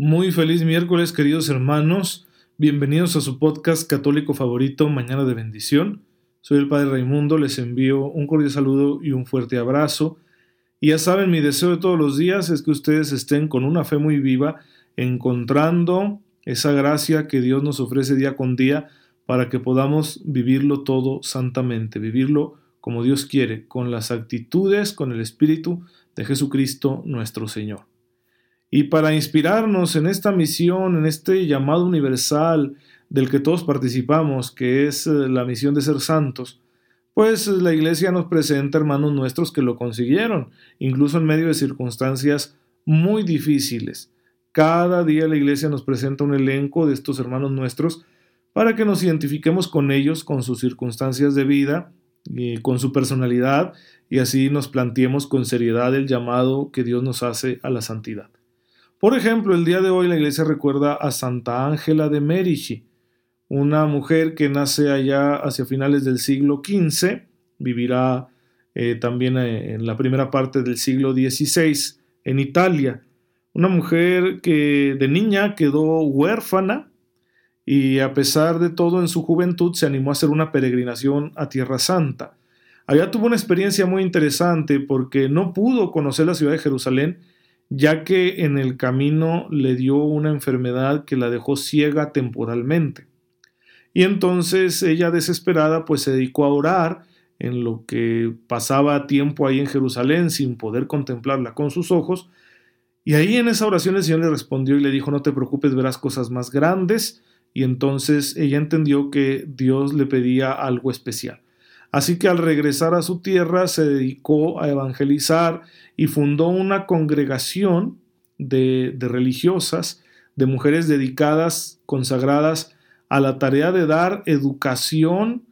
Muy feliz miércoles, queridos hermanos. Bienvenidos a su podcast católico favorito, Mañana de Bendición. Soy el Padre Raimundo, les envío un cordial saludo y un fuerte abrazo. Y ya saben, mi deseo de todos los días es que ustedes estén con una fe muy viva, encontrando esa gracia que Dios nos ofrece día con día para que podamos vivirlo todo santamente, vivirlo como Dios quiere, con las actitudes, con el Espíritu de Jesucristo nuestro Señor. Y para inspirarnos en esta misión, en este llamado universal del que todos participamos, que es eh, la misión de ser santos, pues la iglesia nos presenta hermanos nuestros que lo consiguieron, incluso en medio de circunstancias muy difíciles. Cada día la iglesia nos presenta un elenco de estos hermanos nuestros para que nos identifiquemos con ellos, con sus circunstancias de vida, y con su personalidad, y así nos planteemos con seriedad el llamado que Dios nos hace a la santidad. Por ejemplo, el día de hoy la iglesia recuerda a Santa Ángela de Merici, una mujer que nace allá hacia finales del siglo XV, vivirá eh, también eh, en la primera parte del siglo XVI en Italia. Una mujer que de niña quedó huérfana y a pesar de todo en su juventud se animó a hacer una peregrinación a Tierra Santa. Allá tuvo una experiencia muy interesante porque no pudo conocer la ciudad de Jerusalén ya que en el camino le dio una enfermedad que la dejó ciega temporalmente. Y entonces ella desesperada pues se dedicó a orar en lo que pasaba tiempo ahí en Jerusalén sin poder contemplarla con sus ojos. Y ahí en esa oración el Señor le respondió y le dijo, no te preocupes, verás cosas más grandes. Y entonces ella entendió que Dios le pedía algo especial. Así que al regresar a su tierra se dedicó a evangelizar y fundó una congregación de, religiosas, de mujeres dedicadas, consagradas a la tarea de dar educación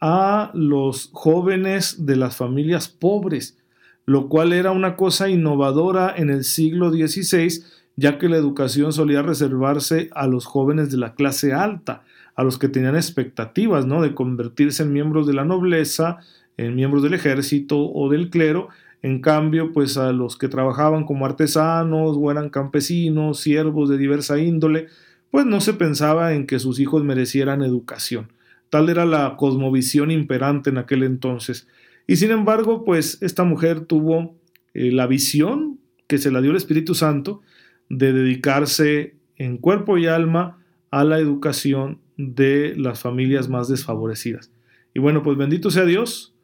a los jóvenes de las familias pobres, lo cual era una cosa innovadora en el siglo XVI, ya que la educación solía reservarse a los jóvenes de la clase alta, a los que tenían expectativas, ¿no? De convertirse en miembros de la nobleza, en miembros del ejército o del clero. En cambio, pues a los que trabajaban como artesanos o eran campesinos, siervos de diversa índole, pues no se pensaba en que sus hijos merecieran educación. Tal era la cosmovisión imperante en aquel entonces. Y sin embargo, pues esta mujer tuvo eh, la visión que se la dio el Espíritu Santo de dedicarse en cuerpo y alma a la educación de las familias más desfavorecidas. Y bueno, pues bendito sea Dios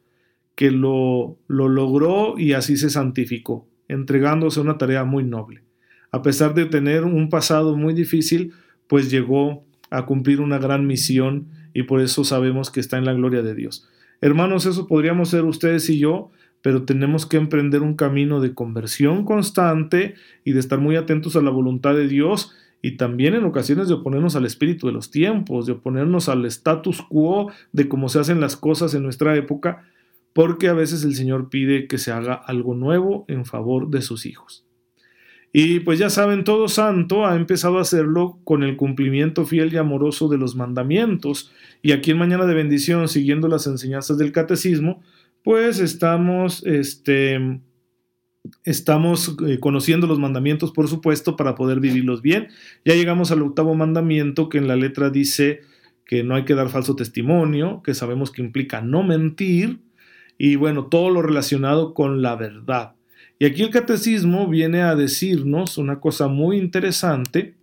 que lo, lo logró y así se santificó, entregándose a una tarea muy noble. A pesar de tener un pasado muy difícil, pues llegó a cumplir una gran misión y por eso sabemos que está en la gloria de Dios. Hermanos, eso podríamos ser ustedes y yo, pero tenemos que emprender un camino de conversión constante y de estar muy atentos a la voluntad de Dios y también en ocasiones de oponernos al espíritu de los tiempos, de oponernos al status quo de cómo se hacen las cosas en nuestra época, porque a veces el Señor pide que se haga algo nuevo en favor de sus hijos. Y pues ya saben, todo santo ha empezado a hacerlo con el cumplimiento fiel y amoroso de los mandamientos. Y aquí en Mañana de Bendición, siguiendo las enseñanzas del catecismo, pues estamos este, Estamos eh, conociendo los mandamientos, por supuesto, para poder vivirlos bien. Ya llegamos al octavo mandamiento que en la letra dice que no hay que dar falso testimonio, que sabemos que implica no mentir, y bueno, todo lo relacionado con la verdad. Y aquí el catecismo viene a decirnos una cosa muy interesante.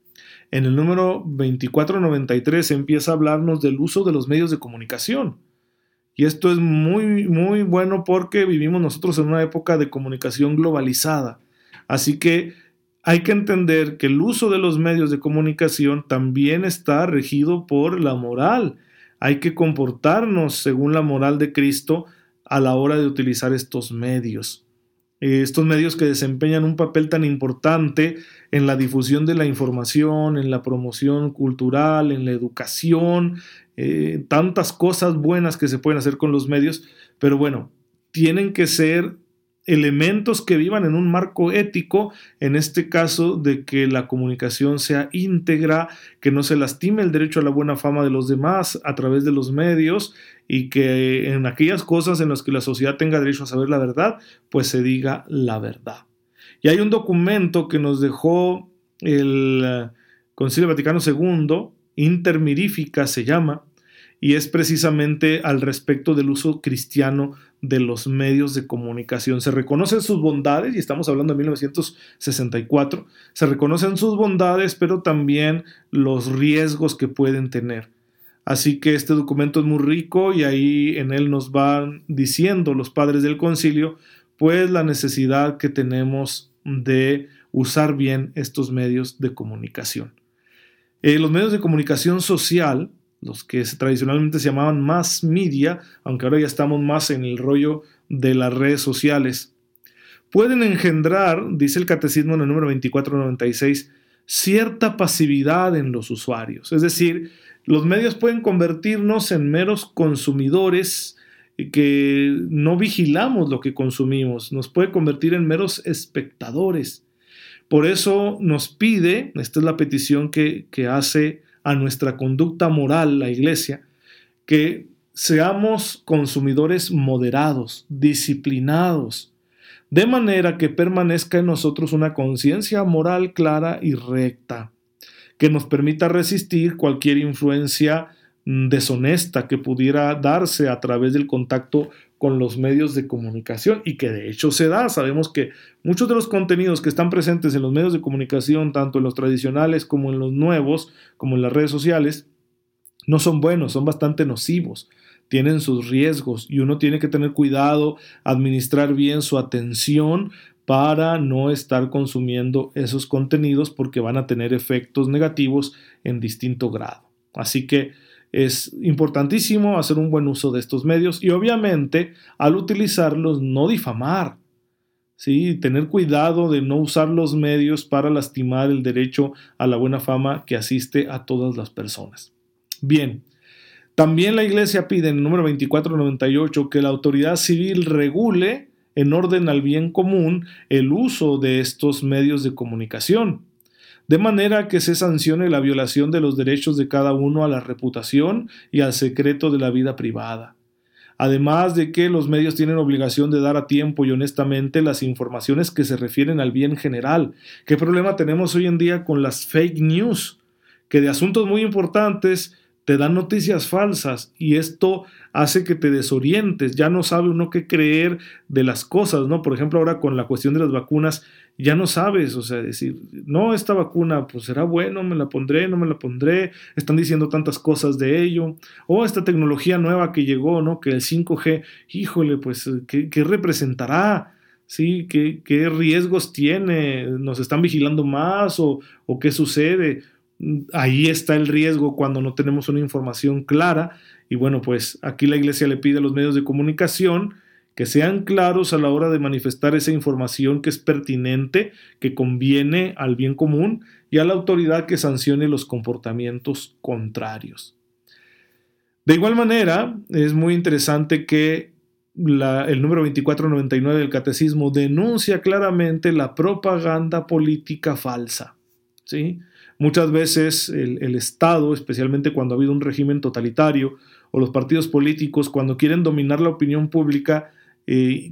En el número 2493 empieza a hablarnos del uso de los medios de comunicación. Y esto es muy, muy bueno porque vivimos nosotros en una época de comunicación globalizada. Así que hay que entender que el uso de los medios de comunicación también está regido por la moral. Hay que comportarnos según la moral de Cristo a la hora de utilizar estos medios. Eh, estos medios que desempeñan un papel tan importante en la difusión de la información, en la promoción cultural, en la educación, eh, tantas cosas buenas que se pueden hacer con los medios, pero bueno, tienen que ser elementos que vivan en un marco ético, en este caso de que la comunicación sea íntegra, que no se lastime el derecho a la buena fama de los demás a través de los medios y que en aquellas cosas en las que la sociedad tenga derecho a saber la verdad, pues se diga la verdad. Y hay un documento que nos dejó el eh, Concilio Vaticano II, Intermirífica se llama, y es precisamente al respecto del uso cristiano de los medios de comunicación. Se reconocen sus bondades, y estamos hablando de 1964, se reconocen sus bondades, pero también los riesgos que pueden tener. Así que este documento es muy rico y ahí en él nos van diciendo los padres del concilio, pues la necesidad que tenemos de usar bien estos medios de comunicación. Eh, los medios de comunicación social los que tradicionalmente se llamaban mass media, aunque ahora ya estamos más en el rollo de las redes sociales, pueden engendrar, dice el catecismo en el número 2496, cierta pasividad en los usuarios. Es decir, los medios pueden convertirnos en meros consumidores que no vigilamos lo que consumimos, nos puede convertir en meros espectadores. Por eso nos pide, esta es la petición que, que hace a nuestra conducta moral la iglesia, que seamos consumidores moderados, disciplinados, de manera que permanezca en nosotros una conciencia moral clara y recta, que nos permita resistir cualquier influencia deshonesta que pudiera darse a través del contacto con los medios de comunicación y que de hecho se da. Sabemos que muchos de los contenidos que están presentes en los medios de comunicación, tanto en los tradicionales como en los nuevos, como en las redes sociales, no son buenos, son bastante nocivos, tienen sus riesgos y uno tiene que tener cuidado, administrar bien su atención para no estar consumiendo esos contenidos porque van a tener efectos negativos en distinto grado. Así que es importantísimo hacer un buen uso de estos medios y obviamente al utilizarlos no difamar, ¿sí? tener cuidado de no usar los medios para lastimar el derecho a la buena fama que asiste a todas las personas. Bien, también la Iglesia pide en el número 2498 que la autoridad civil regule en orden al bien común el uso de estos medios de comunicación de manera que se sancione la violación de los derechos de cada uno a la reputación y al secreto de la vida privada. Además de que los medios tienen obligación de dar a tiempo y honestamente las informaciones que se refieren al bien general. ¿Qué problema tenemos hoy en día con las fake news? Que de asuntos muy importantes te dan noticias falsas y esto hace que te desorientes, ya no sabe uno qué creer de las cosas, ¿no? Por ejemplo, ahora con la cuestión de las vacunas, ya no sabes, o sea, decir, no, esta vacuna, pues será bueno, me la pondré, no me la pondré, están diciendo tantas cosas de ello, o esta tecnología nueva que llegó, ¿no? Que el 5G, híjole, pues, ¿qué, representará? ¿Sí? ¿Qué, ¿Qué, riesgos tiene? ¿Nos están vigilando más o, o qué sucede? ahí está el riesgo cuando no tenemos una información clara. Y bueno, pues aquí la iglesia le pide a los medios de comunicación que sean claros a la hora de manifestar esa información que es pertinente, que conviene al bien común y a la autoridad que sancione los comportamientos contrarios. De igual manera, es muy interesante que el número 2499 del Catecismo denuncia claramente la propaganda política falsa. ¿sí? Muchas veces el, Estado, especialmente cuando ha habido un régimen totalitario, o los partidos políticos, cuando quieren dominar la opinión pública,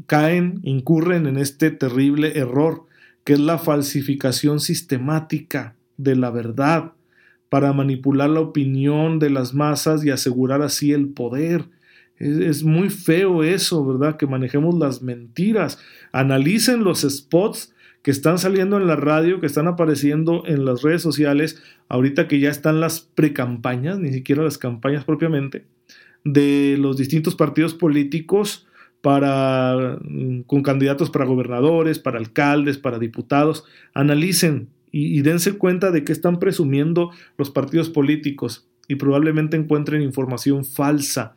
caen, incurren en este terrible error, que es la falsificación sistemática de la verdad, para manipular la opinión de las masas y asegurar así el poder. Es, muy feo eso, ¿verdad? Que manejemos las mentiras. Analicen los spots que están saliendo en la radio, que están apareciendo en las redes sociales, ahorita que ya están las precampañas, ni siquiera las campañas propiamente, de los distintos partidos políticos para mm, con candidatos para gobernadores, para alcaldes, para diputados, analicen y, dense cuenta de que están presumiendo los partidos políticos y probablemente encuentren información falsa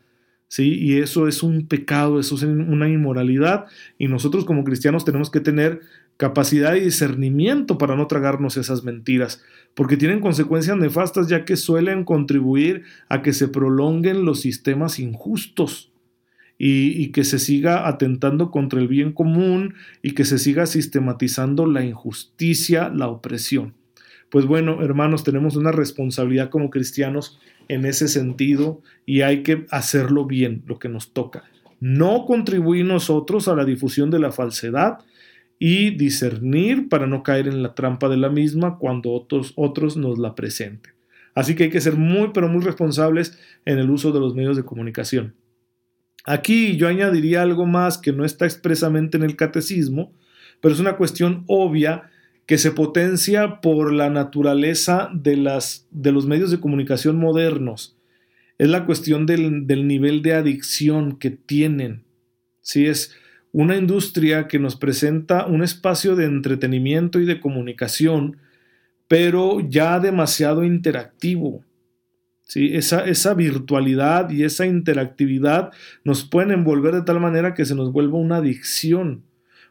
¿sí? Y eso es un pecado, eso es una inmoralidad y nosotros como cristianos tenemos que tener capacidad y discernimiento para no tragarnos esas mentiras, porque tienen consecuencias nefastas ya que suelen contribuir a que se prolonguen los sistemas injustos y, que se siga atentando contra el bien común y que se siga sistematizando la injusticia, la opresión. Pues bueno, hermanos, tenemos una responsabilidad como cristianos en ese sentido y hay que hacerlo bien, lo que nos toca. No contribuir nosotros a la difusión de la falsedad, y discernir para no caer en la trampa de la misma cuando otros, otros nos la presenten. Así que hay que ser muy, pero muy responsables en el uso de los medios de comunicación. Aquí yo añadiría algo más que no está expresamente en el catecismo, pero es una cuestión obvia que se potencia por la naturaleza de, los medios de comunicación modernos. Es la cuestión del, nivel de adicción que tienen. Sí, es, una industria que nos presenta un espacio de entretenimiento y de comunicación, pero ya demasiado interactivo. ¿Sí? Esa, esa virtualidad y esa interactividad nos pueden envolver de tal manera que se nos vuelva una adicción.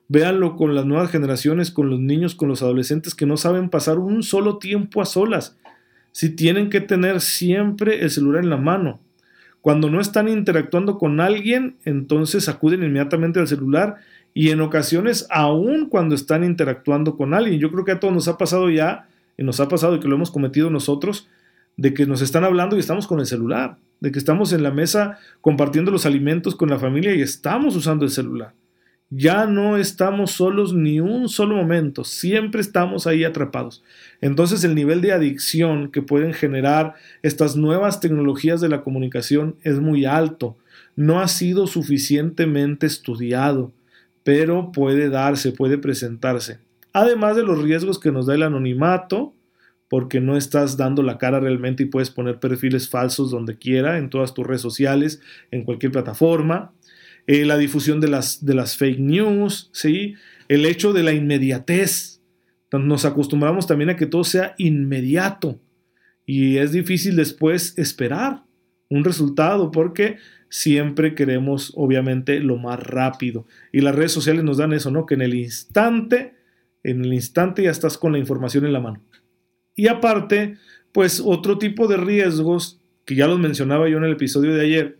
Véanlo con las nuevas generaciones, con los niños, con los adolescentes que no saben pasar un solo tiempo a solas. Si tienen que tener siempre el celular en la mano. Cuando no están interactuando con alguien, entonces acuden inmediatamente al celular y en ocasiones aún cuando están interactuando con alguien. Yo creo que a todos nos ha pasado ya, y nos ha pasado y que lo hemos cometido nosotros, de que nos están hablando y estamos con el celular, de que estamos en la mesa compartiendo los alimentos con la familia y estamos usando el celular. Ya no estamos solos ni un solo momento, siempre estamos ahí atrapados. Entonces el nivel de adicción que pueden generar estas nuevas tecnologías de la comunicación es muy alto. No ha sido suficientemente estudiado, pero puede darse, puede presentarse. Además de los riesgos que nos da el anonimato, porque no estás dando la cara realmente y puedes poner perfiles falsos donde quiera, en todas tus redes sociales, en cualquier plataforma. Eh, la difusión de las, de las fake news, ¿sí? el hecho de la inmediatez. Nos acostumbramos también a que todo sea inmediato y es difícil después esperar un resultado porque siempre queremos obviamente lo más rápido y las redes sociales nos dan eso, ¿no? Que en el instante, en el instante ya estás con la información en la mano. Y aparte, pues otro tipo de riesgos que ya los mencionaba yo en el episodio de ayer,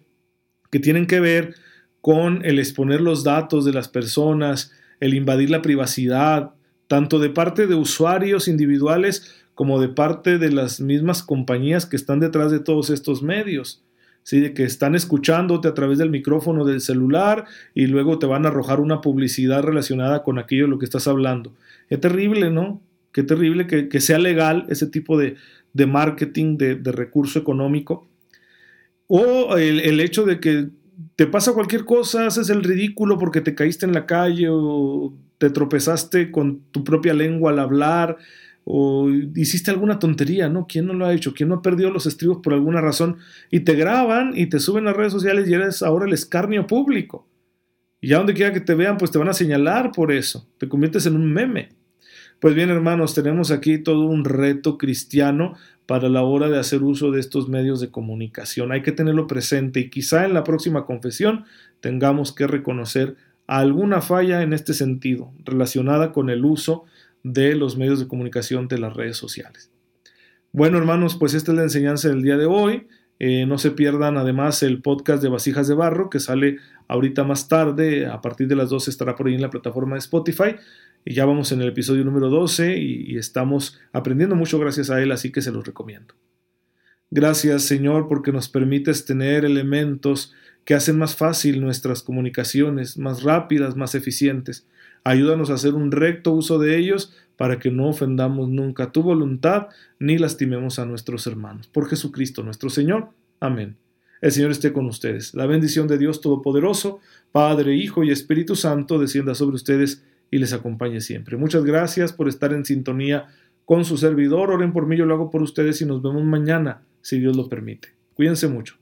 que tienen que ver con el exponer los datos de las personas, el invadir la privacidad, tanto de parte de usuarios individuales como de parte de las mismas compañías que están detrás de todos estos medios. ¿sí? De que están escuchándote a través del micrófono del celular y luego te van a arrojar una publicidad relacionada con aquello de lo que estás hablando. Qué terrible, ¿no? Qué terrible que, sea legal ese tipo de, marketing, de, recurso económico. O el, hecho de que te pasa cualquier cosa, haces el ridículo porque te caíste en la calle o te tropezaste con tu propia lengua al hablar o hiciste alguna tontería, ¿no? ¿Quién no lo ha hecho? ¿Quién no ha perdido los estribos por alguna razón? Y te graban y te suben a redes sociales y eres ahora el escarnio público. Y ya donde quiera que te vean, pues te van a señalar por eso. Te conviertes en un meme. Pues bien, hermanos, tenemos aquí todo un reto cristiano para la hora de hacer uso de estos medios de comunicación. Hay que tenerlo presente y quizá en la próxima confesión tengamos que reconocer alguna falla en este sentido relacionada con el uso de los medios de comunicación de las redes sociales. Bueno, hermanos, pues esta es la enseñanza del día de hoy. Eh, no se pierdan además el podcast de Vasijas de Barro que sale ahorita más tarde, a partir de las 12 estará por ahí en la plataforma de Spotify. Y ya vamos en el episodio número 12 y, estamos aprendiendo mucho gracias a él, así que se los recomiendo. Gracias Señor porque nos permites tener elementos que hacen más fácil nuestras comunicaciones, más rápidas, más eficientes. Ayúdanos a hacer un recto uso de ellos para que no ofendamos nunca tu voluntad ni lastimemos a nuestros hermanos. Por Jesucristo nuestro Señor. Amén. El Señor esté con ustedes. La bendición de Dios Todopoderoso, Padre, Hijo y Espíritu Santo, descienda sobre ustedes y les acompañe siempre. Muchas gracias por estar en sintonía con su servidor. Oren por mí, yo lo hago por ustedes y nos vemos mañana, si Dios lo permite. Cuídense mucho.